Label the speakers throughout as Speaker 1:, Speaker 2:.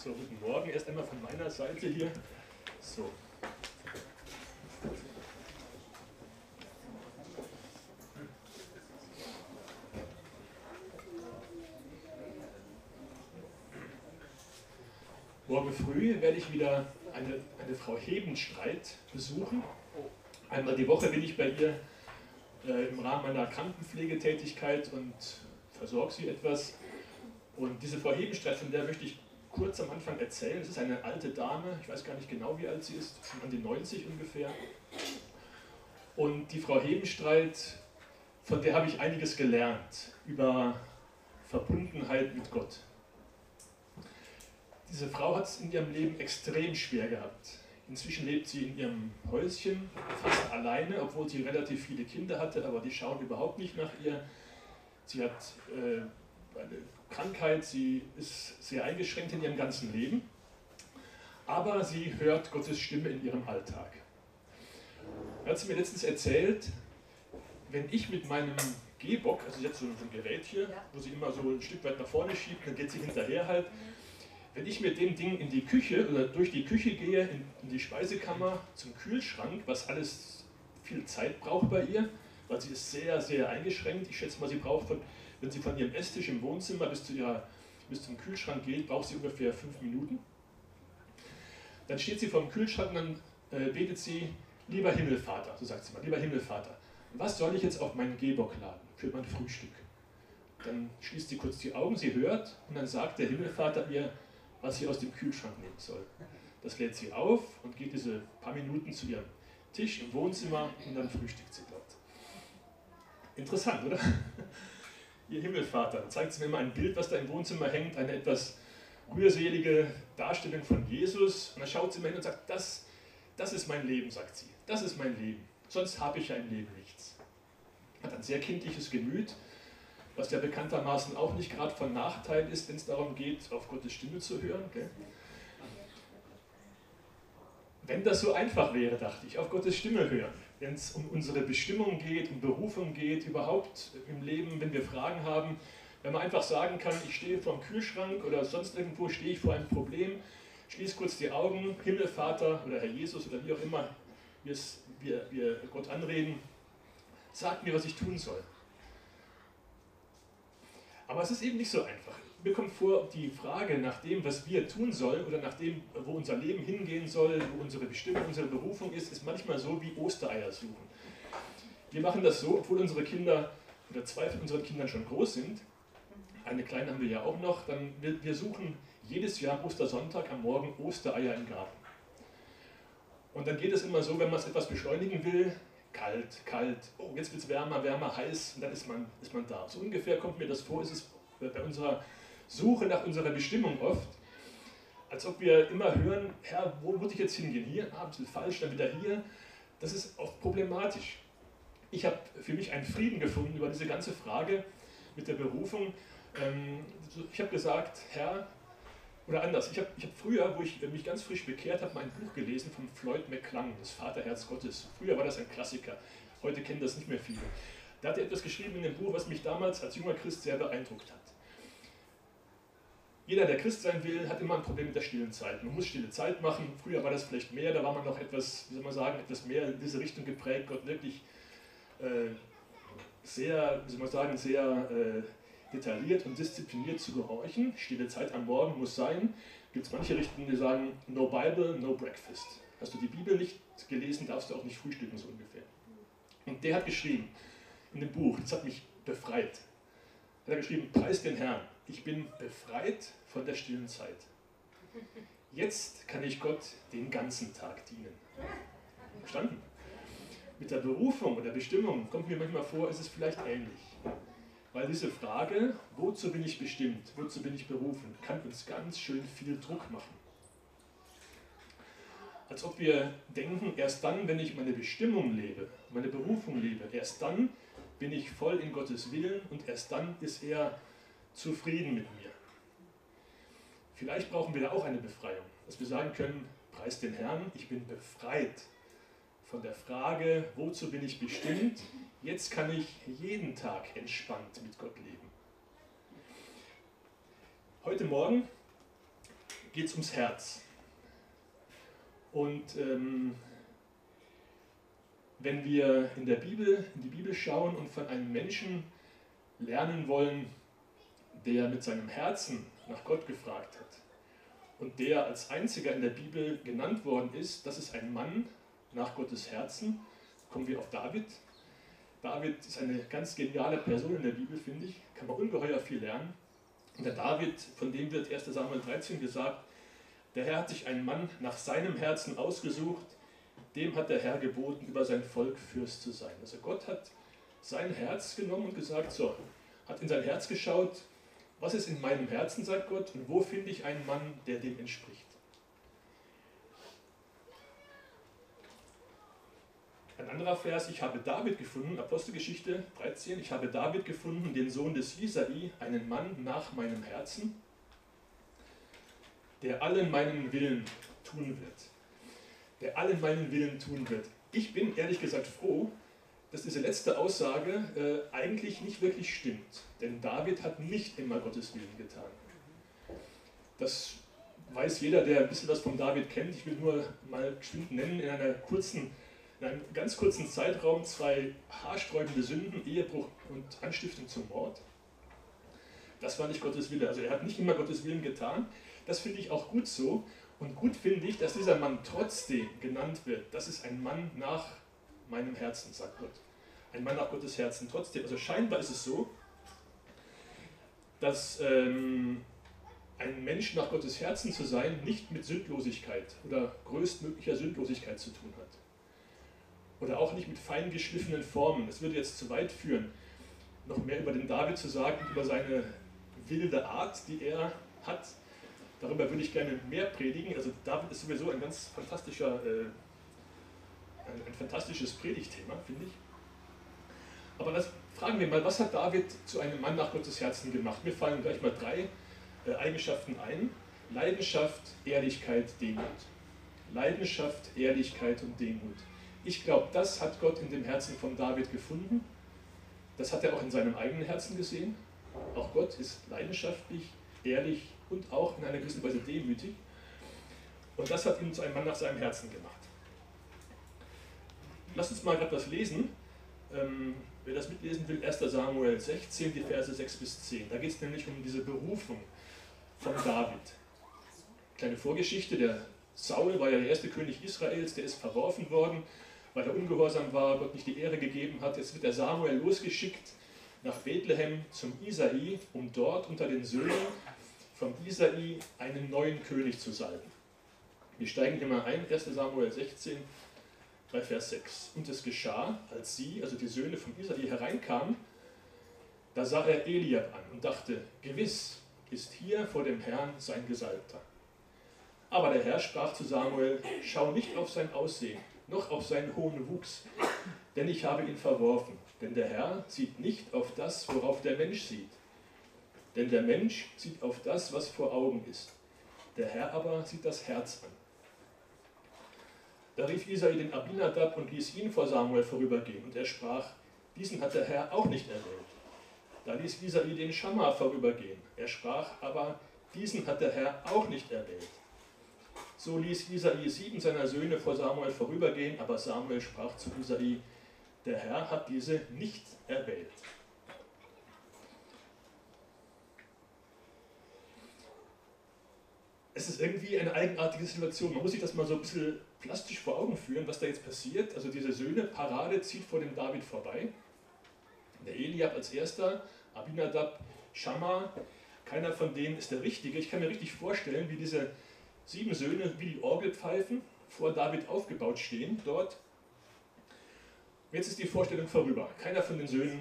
Speaker 1: So, guten Morgen. Erst einmal von meiner Seite hier. So. Morgen früh werde ich wieder eine, eine Frau Hebenstreit besuchen. Einmal die Woche bin ich bei ihr äh, im Rahmen meiner Krankenpflegetätigkeit und versorge sie etwas. Und diese Frau Hebenstreit, von der möchte ich kurz am Anfang erzählen. Es ist eine alte Dame, ich weiß gar nicht genau, wie alt sie ist, an die 90 ungefähr. Und die Frau Hebenstreit, von der habe ich einiges gelernt über Verbundenheit mit Gott. Diese Frau hat es in ihrem Leben extrem schwer gehabt. Inzwischen lebt sie in ihrem Häuschen fast alleine, obwohl sie relativ viele Kinder hatte, aber die schauen überhaupt nicht nach ihr. Sie hat äh, eine Krankheit, sie ist sehr eingeschränkt in ihrem ganzen Leben, aber sie hört Gottes Stimme in ihrem Alltag. Er hat sie mir letztens erzählt, wenn ich mit meinem Gehbock, also jetzt so ein Gerät hier, wo sie immer so ein Stück weit nach vorne schiebt, dann geht sie hinterher halt. Wenn ich mit dem Ding in die Küche oder durch die Küche gehe, in, in die Speisekammer, zum Kühlschrank, was alles viel Zeit braucht bei ihr, weil sie ist sehr, sehr eingeschränkt. Ich schätze mal, sie braucht von wenn sie von ihrem Esstisch im Wohnzimmer bis, zu ihrer, bis zum Kühlschrank geht, braucht sie ungefähr fünf Minuten. Dann steht sie vor dem Kühlschrank und dann äh, betet sie, lieber Himmelvater, so sagt sie mal, lieber Himmelvater, was soll ich jetzt auf meinen Gehbock laden für mein Frühstück? Dann schließt sie kurz die Augen, sie hört und dann sagt der Himmelvater ihr, was sie aus dem Kühlschrank nehmen soll. Das lädt sie auf und geht diese paar Minuten zu ihrem Tisch im Wohnzimmer und dann frühstückt sie dort. Interessant, oder? Ihr Himmelvater. Zeigt sie mir mal ein Bild, was da im Wohnzimmer hängt, eine etwas rührselige Darstellung von Jesus. Und dann schaut sie mir hin und sagt, das, das ist mein Leben, sagt sie. Das ist mein Leben. Sonst habe ich ja im Leben nichts. Hat ein sehr kindliches Gemüt, was ja bekanntermaßen auch nicht gerade von Nachteil ist, wenn es darum geht, auf Gottes Stimme zu hören. Gell? Wenn das so einfach wäre, dachte ich, auf Gottes Stimme hören wenn es um unsere Bestimmung geht, um Berufung geht, überhaupt im Leben, wenn wir Fragen haben, wenn man einfach sagen kann, ich stehe vor dem Kühlschrank oder sonst irgendwo stehe ich vor einem Problem, schließe kurz die Augen, Himmelvater oder Herr Jesus oder wie auch immer wir, wir, wir Gott anreden, sagt mir, was ich tun soll. Aber es ist eben nicht so einfach mir kommt vor, die Frage nach dem, was wir tun sollen oder nach dem, wo unser Leben hingehen soll, wo unsere Bestimmung, unsere Berufung ist, ist manchmal so wie Ostereier suchen. Wir machen das so, obwohl unsere Kinder oder zwei von unseren Kindern schon groß sind. Eine kleine haben wir ja auch noch. Dann wir, wir suchen jedes Jahr Ostersonntag am Morgen Ostereier im Garten. Und dann geht es immer so, wenn man es etwas beschleunigen will, kalt, kalt, oh, jetzt wird es wärmer, wärmer, heiß, und dann ist man, ist man da. So ungefähr kommt mir das vor, ist es bei unserer Suche nach unserer Bestimmung oft, als ob wir immer hören, Herr, wo muss ich jetzt hingehen? Hier, ah, ein bisschen falsch, dann wieder hier. Das ist oft problematisch. Ich habe für mich einen Frieden gefunden über diese ganze Frage mit der Berufung. Ähm, ich habe gesagt, Herr, oder anders, ich habe hab früher, wo ich mich ganz frisch bekehrt habe, mein Buch gelesen von Floyd McClung, das Vaterherz Gottes. Früher war das ein Klassiker, heute kennen das nicht mehr viele. Da hat er etwas geschrieben in dem Buch, was mich damals als junger Christ sehr beeindruckt hat jeder, der Christ sein will, hat immer ein Problem mit der stillen Zeit. Man muss stille Zeit machen. Früher war das vielleicht mehr, da war man noch etwas, wie soll man sagen, etwas mehr in diese Richtung geprägt, Gott wirklich äh, sehr, wie soll man sagen, sehr äh, detailliert und diszipliniert zu gehorchen. Stille Zeit am Morgen muss sein. Gibt es manche Richtungen, die sagen, no Bible, no breakfast. Hast du die Bibel nicht gelesen, darfst du auch nicht frühstücken, so ungefähr. Und der hat geschrieben in dem Buch, das hat mich befreit. Er hat geschrieben, preis den Herrn ich bin befreit von der stillen Zeit. Jetzt kann ich Gott den ganzen Tag dienen. Verstanden? Mit der Berufung oder Bestimmung kommt mir manchmal vor, ist es vielleicht ähnlich. Weil diese Frage, wozu bin ich bestimmt, wozu bin ich berufen, kann uns ganz schön viel Druck machen. Als ob wir denken, erst dann, wenn ich meine Bestimmung lebe, meine Berufung lebe, erst dann bin ich voll in Gottes Willen und erst dann ist er zufrieden mit mir. Vielleicht brauchen wir da auch eine Befreiung, dass wir sagen können, preis den Herrn, ich bin befreit von der Frage, wozu bin ich bestimmt, jetzt kann ich jeden Tag entspannt mit Gott leben. Heute Morgen geht es ums Herz. Und ähm, wenn wir in der Bibel, in die Bibel schauen und von einem Menschen lernen wollen, der mit seinem Herzen nach Gott gefragt hat und der als einziger in der Bibel genannt worden ist, das ist ein Mann nach Gottes Herzen, kommen wir auf David. David ist eine ganz geniale Person in der Bibel, finde ich, kann man ungeheuer viel lernen. Und der David, von dem wird 1. Samuel 13 gesagt, der Herr hat sich einen Mann nach seinem Herzen ausgesucht, dem hat der Herr geboten, über sein Volk Fürst zu sein. Also Gott hat sein Herz genommen und gesagt, so, hat in sein Herz geschaut, was ist in meinem Herzen, sagt Gott, und wo finde ich einen Mann, der dem entspricht. Ein anderer Vers, ich habe David gefunden, Apostelgeschichte 13, ich habe David gefunden, den Sohn des Isai, einen Mann nach meinem Herzen, der allen meinen Willen tun wird. Der allen meinen Willen tun wird. Ich bin ehrlich gesagt froh, dass diese letzte Aussage äh, eigentlich nicht wirklich stimmt. Denn David hat nicht immer Gottes Willen getan. Das weiß jeder, der ein bisschen was von David kennt. Ich will nur mal bestimmt nennen, in, einer kurzen, in einem ganz kurzen Zeitraum zwei haarsträubende Sünden, Ehebruch und Anstiftung zum Mord. Das war nicht Gottes Wille. Also er hat nicht immer Gottes Willen getan. Das finde ich auch gut so. Und gut finde ich, dass dieser Mann trotzdem genannt wird. Das ist ein Mann nach meinem Herzen, sagt Gott. Ein Mann nach Gottes Herzen. Trotzdem, also scheinbar ist es so, dass ähm, ein Mensch nach Gottes Herzen zu sein nicht mit Sündlosigkeit oder größtmöglicher Sündlosigkeit zu tun hat. Oder auch nicht mit fein geschliffenen Formen. Das würde jetzt zu weit führen, noch mehr über den David zu sagen, über seine wilde Art, die er hat. Darüber würde ich gerne mehr predigen. Also David ist sowieso ein ganz fantastischer äh, ein, ein fantastisches Predigtthema, finde ich. Aber das, fragen wir mal, was hat David zu einem Mann nach Gottes Herzen gemacht? Mir fallen gleich mal drei äh, Eigenschaften ein. Leidenschaft, Ehrlichkeit, Demut. Leidenschaft, Ehrlichkeit und Demut. Ich glaube, das hat Gott in dem Herzen von David gefunden. Das hat er auch in seinem eigenen Herzen gesehen. Auch Gott ist leidenschaftlich, ehrlich und auch in einer gewissen Weise demütig. Und das hat ihn zu einem Mann nach seinem Herzen gemacht. Lass uns mal gerade was lesen. Ähm, wer das mitlesen will, 1. Samuel 16, die Verse 6 bis 10. Da geht es nämlich um diese Berufung von David. Kleine Vorgeschichte, der Saul war ja der erste König Israels, der ist verworfen worden, weil er ungehorsam war, Gott nicht die Ehre gegeben hat. Jetzt wird der Samuel losgeschickt nach Bethlehem zum Isai, um dort unter den Söhnen vom Isai einen neuen König zu salben. Wir steigen hier mal ein, 1. Samuel 16, bei Vers 6. Und es geschah, als sie, also die Söhne von Isai, hereinkamen, da sah er Eliab an und dachte, gewiss ist hier vor dem Herrn sein Gesalbter. Aber der Herr sprach zu Samuel, schau nicht auf sein Aussehen, noch auf seinen hohen Wuchs, denn ich habe ihn verworfen. Denn der Herr sieht nicht auf das, worauf der Mensch sieht. Denn der Mensch sieht auf das, was vor Augen ist. Der Herr aber sieht das Herz an. Da rief Isai den Abinadab und ließ ihn vor Samuel vorübergehen. Und er sprach, diesen hat der Herr auch nicht erwählt. Da ließ Isai den Schammer vorübergehen. Er sprach, aber diesen hat der Herr auch nicht erwählt. So ließ Isai sieben seiner Söhne vor Samuel vorübergehen, aber Samuel sprach zu Isai, der Herr hat diese nicht erwählt. Es ist irgendwie eine eigenartige Situation. Man muss sich das mal so ein bisschen plastisch vor Augen führen, was da jetzt passiert. Also diese Söhne-Parade zieht vor dem David vorbei. Der Eliab als erster, Abinadab, Shammah, keiner von denen ist der Richtige. Ich kann mir richtig vorstellen, wie diese sieben Söhne wie die Orgelpfeifen vor David aufgebaut stehen dort. Jetzt ist die Vorstellung vorüber. Keiner von den Söhnen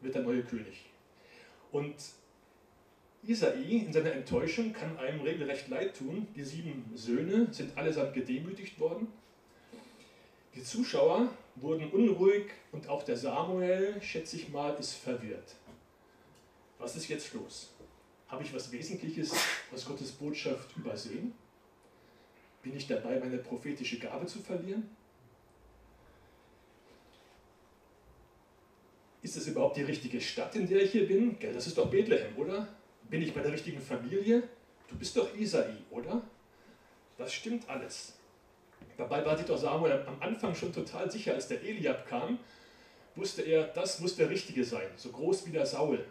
Speaker 1: wird der neue König. Und Isai in seiner Enttäuschung kann einem regelrecht leid tun. Die sieben Söhne sind allesamt gedemütigt worden. Die Zuschauer wurden unruhig und auch der Samuel, schätze ich mal, ist verwirrt. Was ist jetzt los? Habe ich was Wesentliches aus Gottes Botschaft übersehen? Bin ich dabei, meine prophetische Gabe zu verlieren? Ist das überhaupt die richtige Stadt, in der ich hier bin? Das ist doch Bethlehem, oder? Bin ich bei der richtigen Familie? Du bist doch Isai, oder? Das stimmt alles. Dabei war sich doch Samuel am Anfang schon total sicher, als der Eliab kam, wusste er, das muss der Richtige sein, so groß wie der Saul.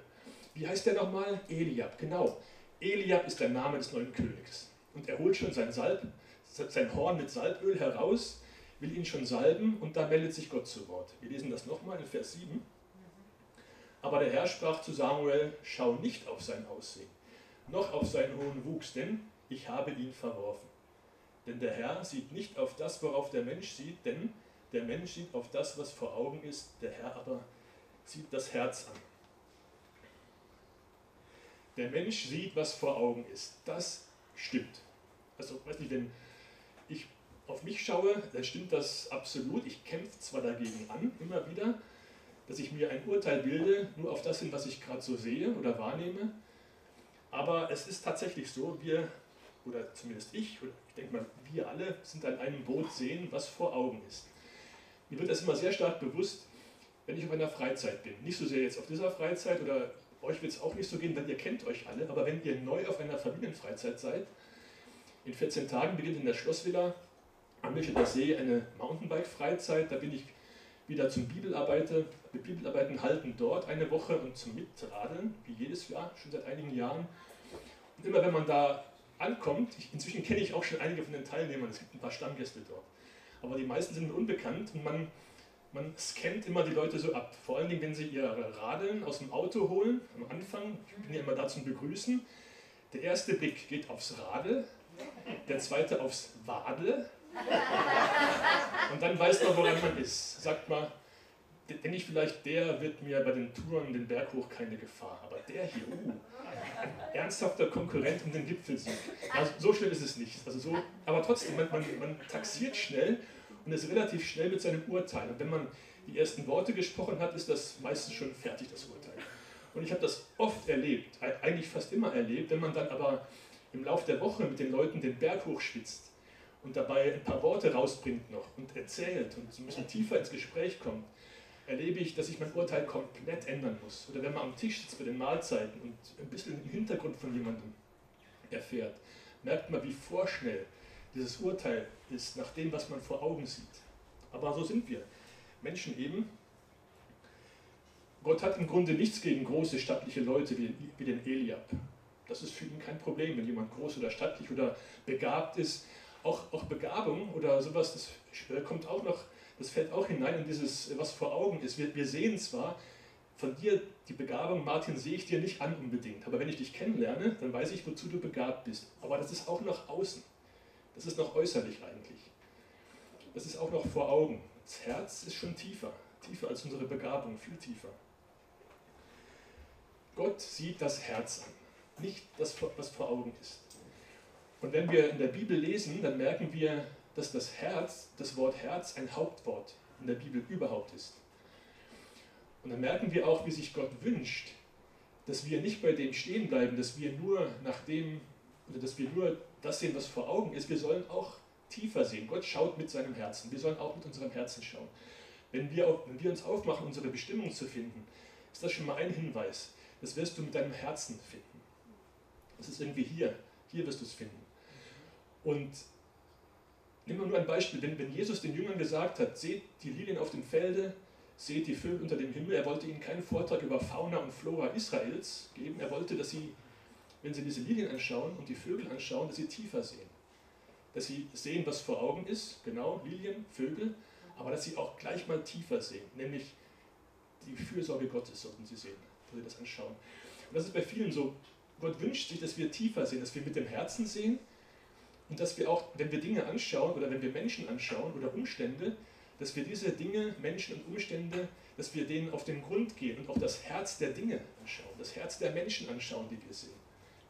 Speaker 1: Wie heißt der nochmal? Eliab, genau. Eliab ist der Name des neuen Königs. Und er holt schon sein, Salb, sein Horn mit Salböl heraus, will ihn schon salben und da meldet sich Gott zu Wort. Wir lesen das nochmal in Vers 7. Aber der Herr sprach zu Samuel, schau nicht auf sein Aussehen, noch auf seinen hohen Wuchs, denn ich habe ihn verworfen. Denn der Herr sieht nicht auf das, worauf der Mensch sieht, denn der Mensch sieht auf das, was vor Augen ist, der Herr aber sieht das Herz an. Der Mensch sieht, was vor Augen ist. Das stimmt. Also, weiß nicht, wenn ich auf mich schaue, dann stimmt das absolut. Ich kämpfe zwar dagegen an, immer wieder, dass ich mir ein Urteil bilde, nur auf das hin, was ich gerade so sehe oder wahrnehme. Aber es ist tatsächlich so, wir, oder zumindest ich, oder ich denke mal, wir alle sind an einem Boot sehen, was vor Augen ist. Mir wird das immer sehr stark bewusst, wenn ich auf einer Freizeit bin. Nicht so sehr jetzt auf dieser Freizeit oder euch wird es auch nicht so gehen, denn ihr kennt euch alle, aber wenn ihr neu auf einer Familienfreizeit seid, in 14 Tagen beginnt in der Schlossvilla am Milcheter See eine Mountainbike-Freizeit, da bin ich wieder zum Bibelarbeiten, Bibelarbeiten halten dort eine Woche und zum Mitradeln, wie jedes Jahr, schon seit einigen Jahren. Und immer wenn man da ankommt, ich, inzwischen kenne ich auch schon einige von den Teilnehmern, es gibt ein paar Stammgäste dort, aber die meisten sind mir unbekannt und man, man scannt immer die Leute so ab. Vor allen Dingen, wenn sie ihre Radeln aus dem Auto holen, am Anfang, ich bin ja immer da zum Begrüßen. Der erste Blick geht aufs Radl, der zweite aufs Wadel und dann weiß man, woran man ist. Sagt man, denke ich vielleicht, der wird mir bei den Touren den Berg hoch keine Gefahr. Aber der hier, uh, ein ernsthafter Konkurrent um den Gipfelsieg. Also so schnell ist es nicht. Also so, aber trotzdem, man, man, man taxiert schnell und ist relativ schnell mit seinem Urteil. Und wenn man die ersten Worte gesprochen hat, ist das meistens schon fertig, das Urteil. Und ich habe das oft erlebt, eigentlich fast immer erlebt, wenn man dann aber im Laufe der Woche mit den Leuten den Berg hochschwitzt und dabei ein paar Worte rausbringt noch und erzählt und so ein bisschen tiefer ins Gespräch kommt, erlebe ich, dass ich mein Urteil komplett ändern muss. Oder wenn man am Tisch sitzt bei den Mahlzeiten und ein bisschen im Hintergrund von jemandem erfährt, merkt man, wie vorschnell dieses Urteil ist nach dem, was man vor Augen sieht. Aber so sind wir. Menschen eben. Gott hat im Grunde nichts gegen große stattliche Leute wie, wie den Eliab. Das ist für ihn kein Problem, wenn jemand groß oder stattlich oder begabt ist. Auch, auch Begabung oder sowas, das kommt auch noch das fällt auch hinein in dieses, was vor Augen ist. Wir, wir sehen zwar, von dir die Begabung, Martin, sehe ich dir nicht an unbedingt, aber wenn ich dich kennenlerne, dann weiß ich, wozu du begabt bist. Aber das ist auch noch außen. Das ist noch äußerlich eigentlich. Das ist auch noch vor Augen. Das Herz ist schon tiefer, tiefer als unsere Begabung, viel tiefer. Gott sieht das Herz an, nicht das, was vor Augen ist. Und wenn wir in der Bibel lesen, dann merken wir, dass das Herz, das Wort Herz ein Hauptwort in der Bibel überhaupt ist. Und dann merken wir auch, wie sich Gott wünscht, dass wir nicht bei dem stehen bleiben, dass wir nur nach dem, oder dass wir nur das sehen, was vor Augen ist. Wir sollen auch tiefer sehen. Gott schaut mit seinem Herzen. Wir sollen auch mit unserem Herzen schauen. Wenn wir, wenn wir uns aufmachen, unsere Bestimmung zu finden, ist das schon mal ein Hinweis. Das wirst du mit deinem Herzen finden. Das ist irgendwie hier. Hier wirst du es finden. Und Nehmen wir nur ein Beispiel. Wenn, wenn Jesus den Jüngern gesagt hat, seht die Lilien auf dem Felde, seht die Vögel unter dem Himmel, er wollte ihnen keinen Vortrag über Fauna und Flora Israels geben. Er wollte, dass sie, wenn sie diese Lilien anschauen und die Vögel anschauen, dass sie tiefer sehen. Dass sie sehen, was vor Augen ist, genau, Lilien, Vögel, aber dass sie auch gleich mal tiefer sehen, nämlich die Fürsorge Gottes sollten sie sehen, wenn sie das anschauen. Und das ist bei vielen so. Gott wünscht sich, dass wir tiefer sehen, dass wir mit dem Herzen sehen und dass wir auch, wenn wir Dinge anschauen oder wenn wir Menschen anschauen oder Umstände, dass wir diese Dinge, Menschen und Umstände, dass wir denen auf den Grund gehen und auch das Herz der Dinge anschauen, das Herz der Menschen anschauen, die wir sehen.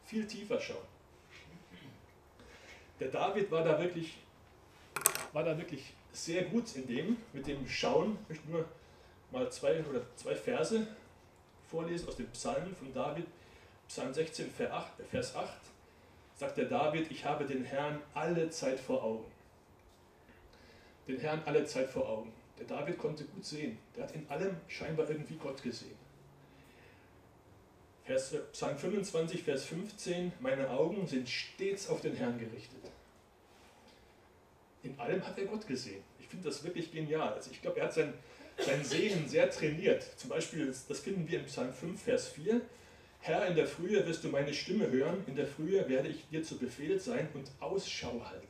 Speaker 1: Viel tiefer schauen. Der David war da wirklich, war da wirklich sehr gut in dem, mit dem Schauen. Ich möchte nur mal zwei oder zwei Verse vorlesen aus dem Psalmen von David, Psalm 16, Vers 8 sagt der David, ich habe den Herrn alle Zeit vor Augen. Den Herrn alle Zeit vor Augen. Der David konnte gut sehen. Der hat in allem scheinbar irgendwie Gott gesehen. Vers, äh, Psalm 25, Vers 15, meine Augen sind stets auf den Herrn gerichtet. in allem hat er Gott gesehen. Ich finde das wirklich genial. Also ich glaube, er hat sein, sein Sehen sehr trainiert. Zum Beispiel, das finden wir in Psalm 5, Vers 4. Herr, in der Frühe wirst du meine Stimme hören, in der Frühe werde ich dir zu Befehl sein und Ausschau halten.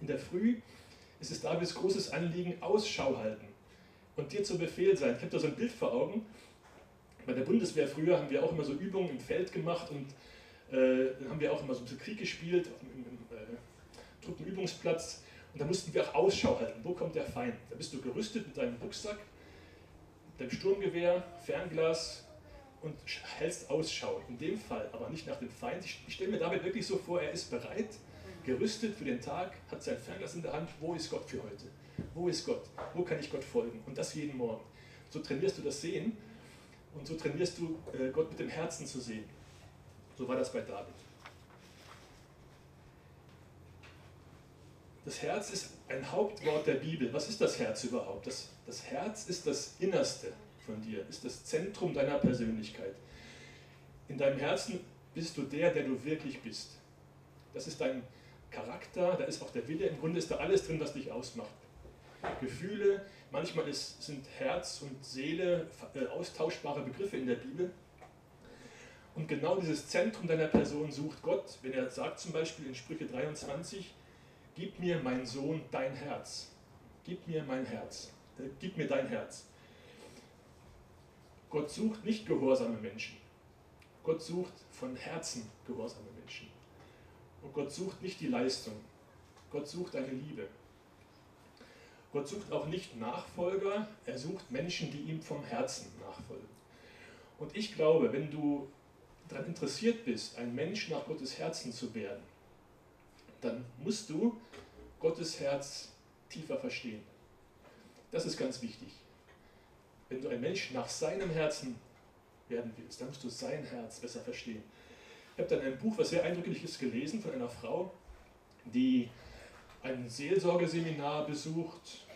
Speaker 1: In der Früh ist es Davids großes Anliegen, Ausschau halten und dir zu Befehl sein. Ich habe da so ein Bild vor Augen. Bei der Bundeswehr früher haben wir auch immer so Übungen im Feld gemacht und äh, dann haben wir auch immer so ein Krieg gespielt im, im äh, Truppenübungsplatz und da mussten wir auch Ausschau halten. Wo kommt der Feind? Da bist du gerüstet mit deinem Rucksack, deinem Sturmgewehr, Fernglas und hältst Ausschau. In dem Fall aber nicht nach dem Feind. Ich, ich stelle mir damit wirklich so vor, er ist bereit, gerüstet für den Tag, hat sein Fernglas in der Hand. Wo ist Gott für heute? Wo ist Gott? Wo kann ich Gott folgen? Und das jeden Morgen. So trainierst du das Sehen und so trainierst du äh, Gott mit dem Herzen zu sehen. So war das bei David. Das Herz ist ein Hauptwort der Bibel. Was ist das Herz überhaupt? Das, das Herz ist das Innerste von dir, ist das Zentrum deiner Persönlichkeit. In deinem Herzen bist du der, der du wirklich bist. Das ist dein Charakter, da ist auch der Wille. Im Grunde ist da alles drin, was dich ausmacht. Gefühle, manchmal ist, sind Herz und Seele äh, austauschbare Begriffe in der Bibel. Und genau dieses Zentrum deiner Person sucht Gott, wenn er sagt zum Beispiel in Sprüche 23, Gib mir, mein Sohn, dein Herz. Gib mir mein Herz. Äh, gib mir dein Herz. Gott sucht nicht gehorsame Menschen. Gott sucht von Herzen gehorsame Menschen. Und Gott sucht nicht die Leistung. Gott sucht eine Liebe. Gott sucht auch nicht Nachfolger, er sucht Menschen, die ihm vom Herzen nachfolgen. Und ich glaube, wenn du daran interessiert bist, ein Mensch nach Gottes Herzen zu werden, dann musst du Gottes Herz tiefer verstehen. Das ist ganz wichtig. Wenn du ein Mensch nach seinem Herzen werden willst, dann musst du sein Herz besser verstehen. Ich habe dann ein Buch, was sehr eindrücklich ist, gelesen von einer Frau, die ein Seelsorgeseminar besucht,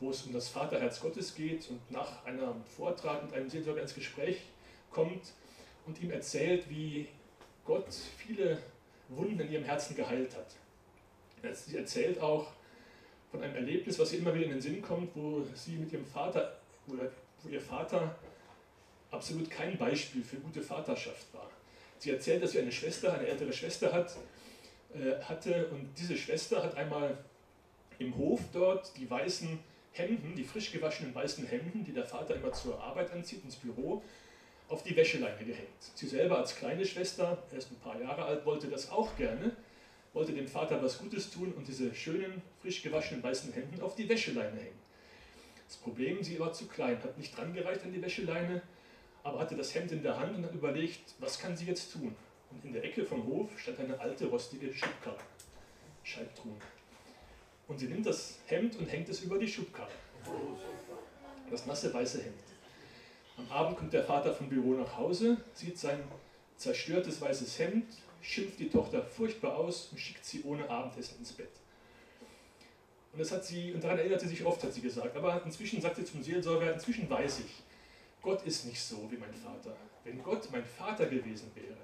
Speaker 1: wo es um das Vaterherz Gottes geht und nach einem Vortrag mit einem Seelsorger ins Gespräch kommt und ihm erzählt, wie Gott viele Wunden in ihrem Herzen geheilt hat. Sie erzählt auch von einem Erlebnis, was ihr immer wieder in den Sinn kommt, wo sie mit ihrem Vater, wo ihr Vater absolut kein Beispiel für gute Vaterschaft war. Sie erzählt, dass sie eine Schwester, eine ältere Schwester hat, äh, hatte und diese Schwester hat einmal im Hof dort die weißen Hemden, die frisch gewaschenen weißen Hemden, die der Vater immer zur Arbeit anzieht, ins Büro, auf die Wäscheleine gehängt. Sie selber als kleine Schwester, erst ein paar Jahre alt, wollte das auch gerne, wollte dem Vater was Gutes tun und diese schönen, frisch gewaschenen weißen Hemden auf die Wäscheleine hängen. Das Problem, sie war zu klein, hat nicht dran gereicht an die Wäscheleine, aber hatte das Hemd in der Hand und hat überlegt, was kann sie jetzt tun? Und in der Ecke vom Hof stand eine alte, rostige Schubkarre, Scheibtruhe. Und sie nimmt das Hemd und hängt es über die Schubkarre. Das nasse weiße Hemd. Am Abend kommt der Vater vom Büro nach Hause, sieht sein zerstörtes weißes Hemd, schimpft die Tochter furchtbar aus und schickt sie ohne Abendessen ins Bett. Und das hat sie, und daran erinnert sie sich oft, hat sie gesagt. Aber inzwischen sagt sie zum Seelsorger, inzwischen weiß ich, Gott ist nicht so wie mein Vater. Wenn Gott mein Vater gewesen wäre,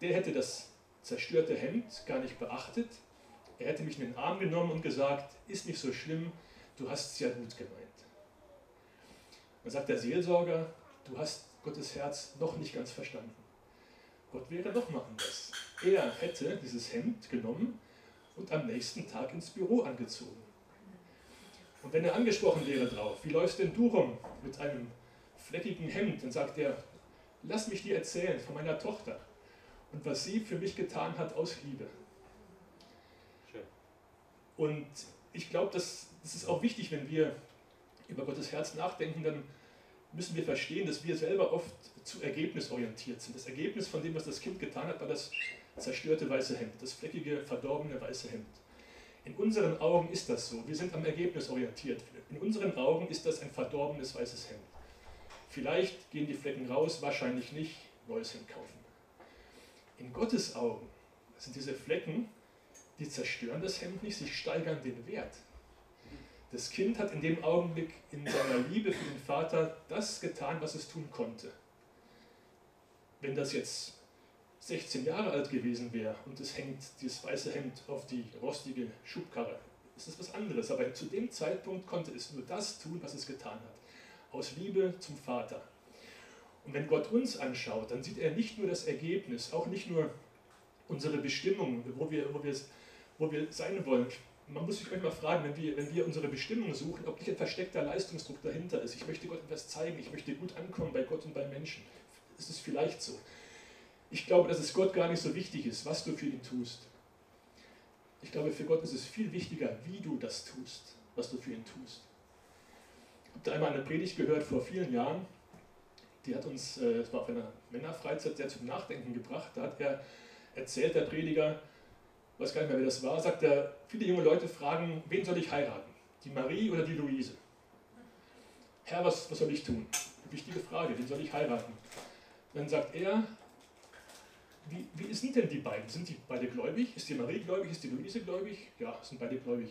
Speaker 1: der hätte das zerstörte Hemd gar nicht beachtet. Er hätte mich in den Arm genommen und gesagt, ist nicht so schlimm, du hast es ja gut gemeint. Dann sagt der Seelsorger, du hast Gottes Herz noch nicht ganz verstanden. Gott wäre noch mal anders. Er hätte dieses Hemd genommen und am nächsten Tag ins Büro angezogen. Und wenn er angesprochen wäre drauf, wie läufst denn du rum mit einem fleckigen Hemd, dann sagt er, lass mich dir erzählen von meiner Tochter und was sie für mich getan hat aus Liebe. Und ich glaube, das, das ist auch wichtig, wenn wir über Gottes Herz nachdenken, dann müssen wir verstehen, dass wir selber oft zu ergebnisorientiert sind. Das Ergebnis von dem, was das Kind getan hat, war das zerstörte weiße Hemd, das fleckige, verdorbene weiße Hemd. In unseren Augen ist das so. Wir sind am Ergebnis orientiert. In unseren Augen ist das ein verdorbenes weißes Hemd. Vielleicht gehen die Flecken raus, wahrscheinlich nicht, neues Hemd kaufen. In Gottes Augen sind diese Flecken, die zerstören das Hemd nicht, sie steigern den Wert. Das Kind hat in dem Augenblick in seiner Liebe für den Vater das getan, was es tun konnte. Wenn das jetzt 16 Jahre alt gewesen wäre und es hängt dieses weiße Hemd auf die rostige Schubkarre, ist das was anderes. Aber zu dem Zeitpunkt konnte es nur das tun, was es getan hat. Aus Liebe zum Vater. Und wenn Gott uns anschaut, dann sieht er nicht nur das Ergebnis, auch nicht nur unsere Bestimmung, wo wir, wo wir, wo wir sein wollen. Man muss sich manchmal fragen, wenn wir, wenn wir unsere Bestimmung suchen, ob nicht ein versteckter Leistungsdruck dahinter ist. Ich möchte Gott etwas zeigen, ich möchte gut ankommen bei Gott und bei Menschen. Ist es vielleicht so? Ich glaube, dass es Gott gar nicht so wichtig ist, was du für ihn tust. Ich glaube, für Gott ist es viel wichtiger, wie du das tust, was du für ihn tust. Ich habe da einmal eine Predigt gehört vor vielen Jahren, die hat uns, äh, das war auf einer Männerfreizeit, sehr zum Nachdenken gebracht. Da hat er erzählt, der Prediger, weiß gar nicht mehr, wer das war, sagt er, viele junge Leute fragen, wen soll ich heiraten? Die Marie oder die Luise? Herr, was, was soll ich tun? Wichtige Frage, wen soll ich heiraten? Dann sagt er, wie, wie sind denn die beiden? Sind die beide gläubig? Ist die Marie gläubig? Ist die Luise gläubig? Ja, sind beide gläubig.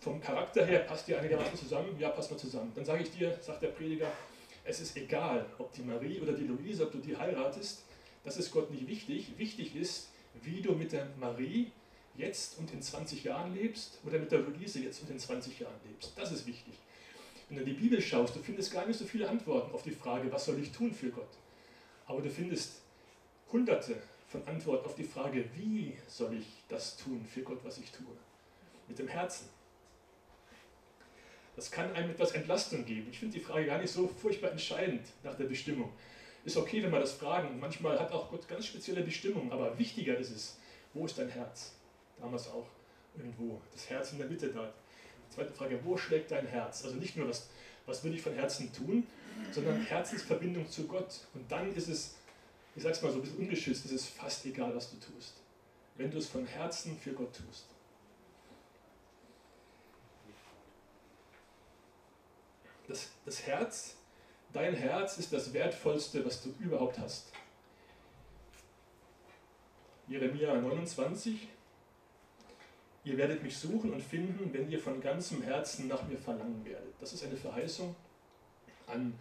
Speaker 1: Vom Charakter her passt die einigermaßen zusammen? Ja, passt mal zusammen. Dann sage ich dir, sagt der Prediger, es ist egal, ob die Marie oder die Luise, ob du die heiratest, das ist Gott nicht wichtig. Wichtig ist, wie du mit der Marie jetzt und in 20 Jahren lebst oder mit der Luise jetzt und in 20 Jahren lebst. Das ist wichtig. Wenn du in die Bibel schaust, du findest gar nicht so viele Antworten auf die Frage, was soll ich tun für Gott. Aber du findest hunderte von Antworten auf die Frage, wie soll ich das tun für Gott, was ich tue. Mit dem Herzen. Das kann einem etwas Entlastung geben. Ich finde die Frage gar nicht so furchtbar entscheidend nach der Bestimmung. Ist okay, wenn wir das fragen. Manchmal hat auch Gott ganz spezielle Bestimmungen, aber wichtiger ist es, wo ist dein Herz? Damals auch irgendwo. Das Herz in der Mitte da. Zweite Frage, wo schlägt dein Herz? Also nicht nur, was, was will ich von Herzen tun, sondern Herzensverbindung zu Gott. Und dann ist es, ich sage es mal so ein bisschen ungeschützt, ist es fast egal, was du tust. Wenn du es von Herzen für Gott tust. das, das Herz, dein Herz ist das Wertvollste, was du überhaupt hast. Jeremia 29, ihr werdet mich suchen und finden, wenn ihr von ganzem Herzen nach mir verlangen werdet. Das ist eine Verheißung an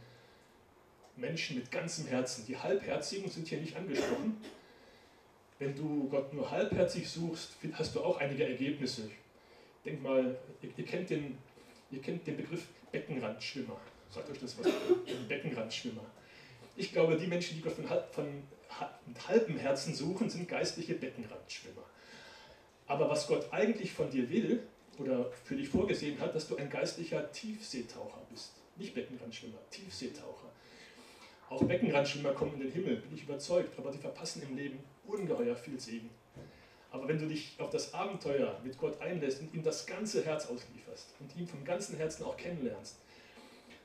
Speaker 1: Menschen mit ganzem Herzen. Die Halbherzigen sind hier nicht angesprochen. Wenn du Gott nur halbherzig suchst, hast du auch einige Ergebnisse. Denk mal, ihr, ihr kennt den Ihr kennt den Begriff Beckenrandschwimmer. Sagt euch das was? Beckenrandschwimmer. Ich glaube, die Menschen, die Gott von, von mit halbem Herzen suchen, sind geistliche Beckenrandschwimmer. Aber was Gott eigentlich von dir will oder für dich vorgesehen hat, dass du ein geistlicher Tiefseetaucher bist. Nicht Beckenrandschwimmer, Tiefseetaucher. Auch Beckenrandschwimmer kommen in den Himmel, bin ich überzeugt, aber sie verpassen im Leben ungeheuer viel Segen. Aber wenn du dich auf das Abenteuer mit Gott einlässt und ihm das ganze Herz auslieferst und ihn vom ganzen Herzen auch kennenlernst,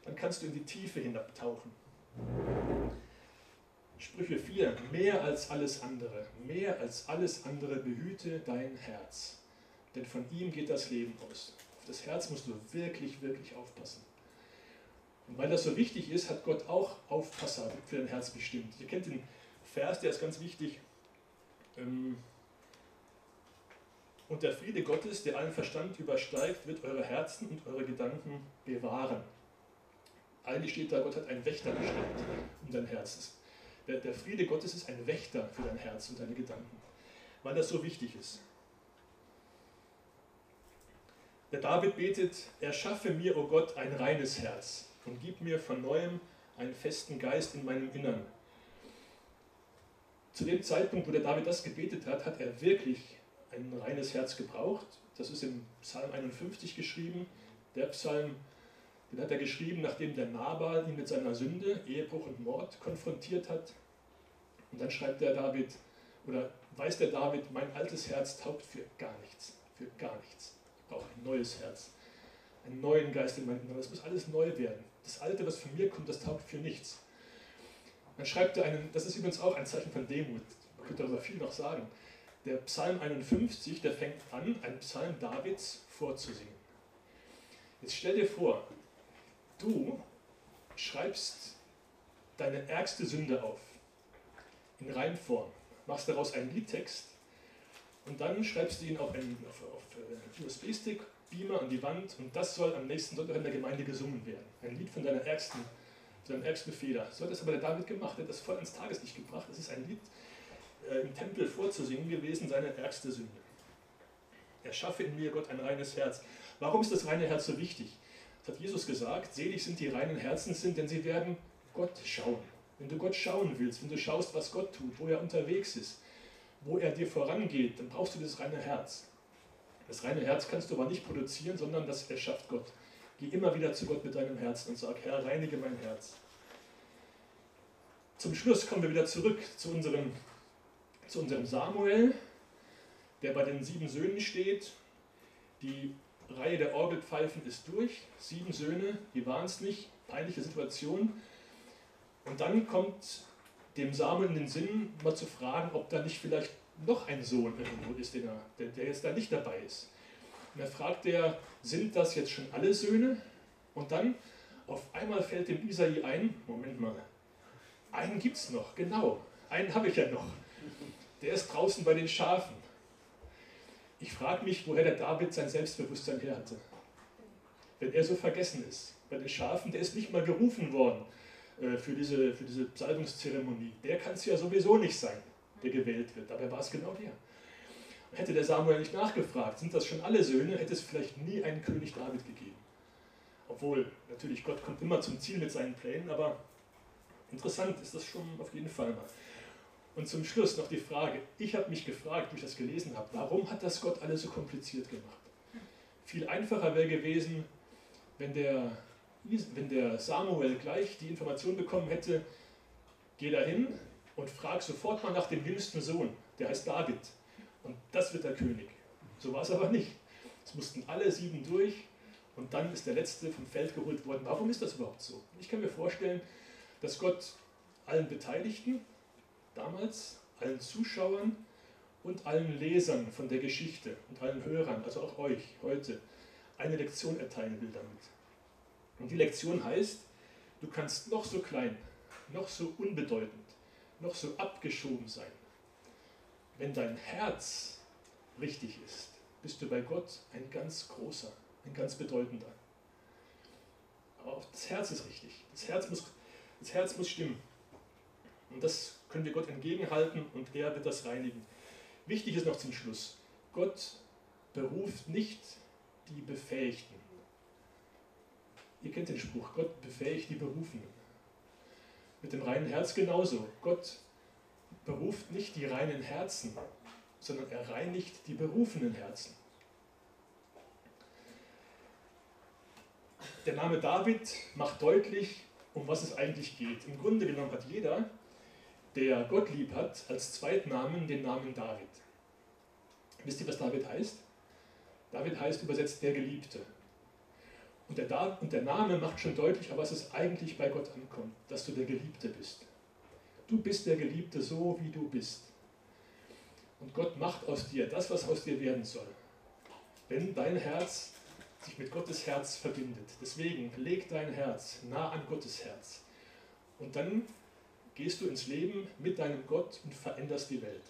Speaker 1: dann kannst du in die Tiefe hinabtauchen. Sprüche 4, mehr als alles andere, mehr als alles andere behüte dein Herz, denn von ihm geht das Leben aus. Auf das Herz musst du wirklich, wirklich aufpassen. Und weil das so wichtig ist, hat Gott auch Aufpasser für dein Herz bestimmt. Ihr kennt den Vers, der ist ganz wichtig. Ähm, und der Friede Gottes, der allen Verstand übersteigt, wird eure Herzen und eure Gedanken bewahren. Eigentlich steht da, Gott hat einen Wächter gestellt um dein Herz. Der, der Friede Gottes ist ein Wächter für dein Herz und deine Gedanken, weil das so wichtig ist. Der David betet, erschaffe mir, o oh Gott, ein reines Herz und gib mir von neuem einen festen Geist in meinem Innern. Zu dem Zeitpunkt, wo der David das gebetet hat, hat er wirklich ein reines Herz gebraucht. Das ist im Psalm 51 geschrieben. Der Psalm, den hat er geschrieben, nachdem der Nabal ihn mit seiner Sünde, Ehebruch und Mord konfrontiert hat. Und dann schreibt der David, oder weiß der David, mein altes Herz taugt für gar nichts. Für gar nichts. Ich brauche ein neues Herz. Einen neuen Geist in meinem Inneren. Das muss alles neu werden. Das Alte, was von mir kommt, das taugt für nichts. Dann schreibt er einen, das ist übrigens auch ein Zeichen von Demut. Man könnte darüber viel noch sagen der Psalm 51, der fängt an, einen Psalm Davids vorzusingen. Jetzt stell dir vor, du schreibst deine ärgste Sünde auf, in Reimform, machst daraus einen Liedtext und dann schreibst du ihn auf einen äh, USB-Stick, Beamer an die Wand und das soll am nächsten Sonntag in der Gemeinde gesungen werden. Ein Lied von deiner ärgsten, deinem ärgsten Fehler. So hat das aber der David gemacht, er hat das voll ins Tageslicht gebracht. Das ist ein Lied, äh, im Tempel vorzusingen gewesen, seine ärgste Sünde. Erschaffe in mir, Gott, ein reines Herz. Warum ist das reine Herz so wichtig? Das hat Jesus gesagt, selig sind die reinen Herzen sind, denn sie werden Gott schauen. Wenn du Gott schauen willst, wenn du schaust, was Gott tut, wo er unterwegs ist, wo er dir vorangeht, dann brauchst du das reine Herz. Das reine Herz kannst du aber nicht produzieren, sondern das erschafft Gott. Geh immer wieder zu Gott mit deinem Herzen und sag, Herr, reinige mein Herz. Zum Schluss kommen wir wieder zurück zu unserem, zu unserem Samuel, der bei den sieben Söhnen steht. Die Reihe der Orgelpfeifen ist durch. Sieben Söhne, die waren es nicht. Peinliche Situation. Und dann kommt dem Samuel in den Sinn, mal zu fragen, ob da nicht vielleicht noch ein Sohn irgendwo ist, der, der jetzt da nicht dabei ist. Und er fragt er, sind das jetzt schon alle Söhne? Und dann auf einmal fällt dem Isai ein, Moment mal, einen gibt es noch, genau, einen habe ich ja noch. Der ist draußen bei den Schafen. Ich frage mich, woher der David sein Selbstbewusstsein her hatte. Wenn er so vergessen ist. Bei den Schafen, der ist nicht mal gerufen worden äh, für, diese, für diese Salbungszeremonie. Der kann es ja sowieso nicht sein, der gewählt wird. Dabei war es genau der. Hätte der Samuel nicht nachgefragt, sind das schon alle Söhne, hätte es vielleicht nie einen König David gegeben. Obwohl, natürlich, Gott kommt immer zum Ziel mit seinen Plänen, aber interessant ist das schon auf jeden Fall mal. Und zum Schluss noch die Frage, ich habe mich gefragt, wie ich das gelesen habe, warum hat das Gott alles so kompliziert gemacht? Viel einfacher wäre gewesen, wenn der, wenn der Samuel gleich die Information bekommen hätte, geh dahin und frag sofort mal nach dem jüngsten Sohn, der heißt David. Und das wird der König. So war es aber nicht. Es mussten alle sieben durch und dann ist der letzte vom Feld geholt worden. Warum ist das überhaupt so? Ich kann mir vorstellen, dass Gott allen Beteiligten damals, allen Zuschauern und allen Lesern von der Geschichte und allen Hörern, also auch euch heute, eine Lektion erteilen will damit. Und die Lektion heißt, du kannst noch so klein, noch so unbedeutend, noch so abgeschoben sein. Wenn dein Herz richtig ist, bist du bei Gott ein ganz großer, ein ganz bedeutender. Aber auch das Herz ist richtig. Das Herz muss, das Herz muss stimmen. Und das können wir Gott entgegenhalten und er wird das reinigen. Wichtig ist noch zum Schluss, Gott beruft nicht die Befähigten. Ihr kennt den Spruch, Gott befähigt die Berufenen. Mit dem reinen Herz genauso. Gott beruft nicht die reinen Herzen, sondern er reinigt die berufenen Herzen. Der Name David macht deutlich, um was es eigentlich geht. Im Grunde genommen hat jeder, der Gott lieb hat, als Zweitnamen den Namen David. Wisst ihr, was David heißt? David heißt übersetzt der Geliebte. Und der, und der Name macht schon deutlich, was es eigentlich bei Gott ankommt, dass du der Geliebte bist. Du bist der Geliebte so, wie du bist. Und Gott macht aus dir das, was aus dir werden soll. Wenn dein Herz sich mit Gottes Herz verbindet. Deswegen leg dein Herz nah an Gottes Herz. Und dann gehst du ins Leben mit deinem Gott und veränderst die Welt.